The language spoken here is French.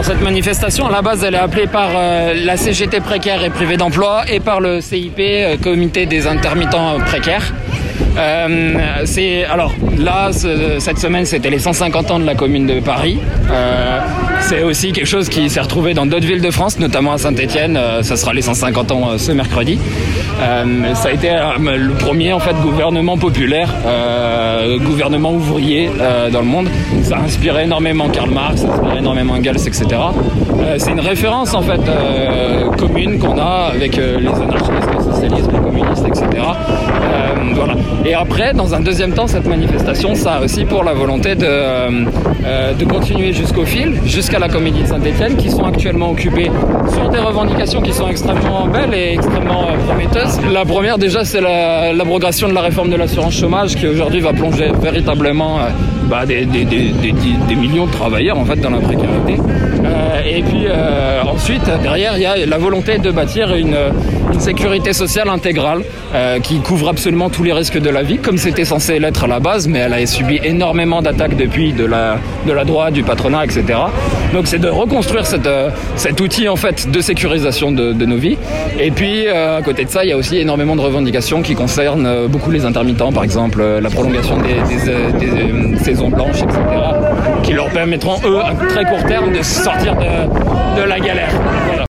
Alors cette manifestation, à la base, elle est appelée par euh, la CGT précaire et privée d'emploi et par le CIP, euh, Comité des intermittents précaires. Euh, c'est alors là ce- cette semaine c'était les 150 ans de la commune de Paris. Euh, c'est aussi quelque chose qui s'est retrouvé dans d'autres villes de France, notamment à Saint-Étienne. ça sera les 150 ans euh, ce mercredi. Euh, ça a été euh, le premier en fait gouvernement populaire, euh, gouvernement ouvrier euh, dans le monde. Ça a inspiré énormément Karl Marx, ça a inspiré énormément Engels, etc. Euh, c'est une référence en fait euh, commune qu'on a avec euh, les anarchistes, les socialistes, les communistes, etc. Et après, dans un deuxième temps, cette manifestation, ça aussi pour la volonté de, euh, euh, de continuer jusqu'au fil, jusqu'à la Comédie de Saint-Etienne, qui sont actuellement occupés sur des revendications qui sont extrêmement belles et extrêmement euh, prometteuses. La première, déjà, c'est la- l'abrogation de la réforme de l'assurance chômage, qui aujourd'hui va plonger véritablement bah, des, des- des- des- millions de travailleurs en fait dans la précarité. Et puis ensuite, derrière, il y a la volonté de bâtir une, sécurité sociale intégrale euh, qui couvre absolument tous les risques de la vie, comme c'était censé l'être à la base, mais elle a subi énormément d'attaques depuis de la, de la droite, du patronat, etc. Donc c'est de reconstruire euh, cet outil en fait de sécurisation de, nos vies. Et puis euh, à côté de ça, il y a aussi énormément de revendications qui concernent beaucoup les intermittents, par exemple la prolongation des, des, saisons blanches, etc., permettront eux à très court terme de sortir de, la galère.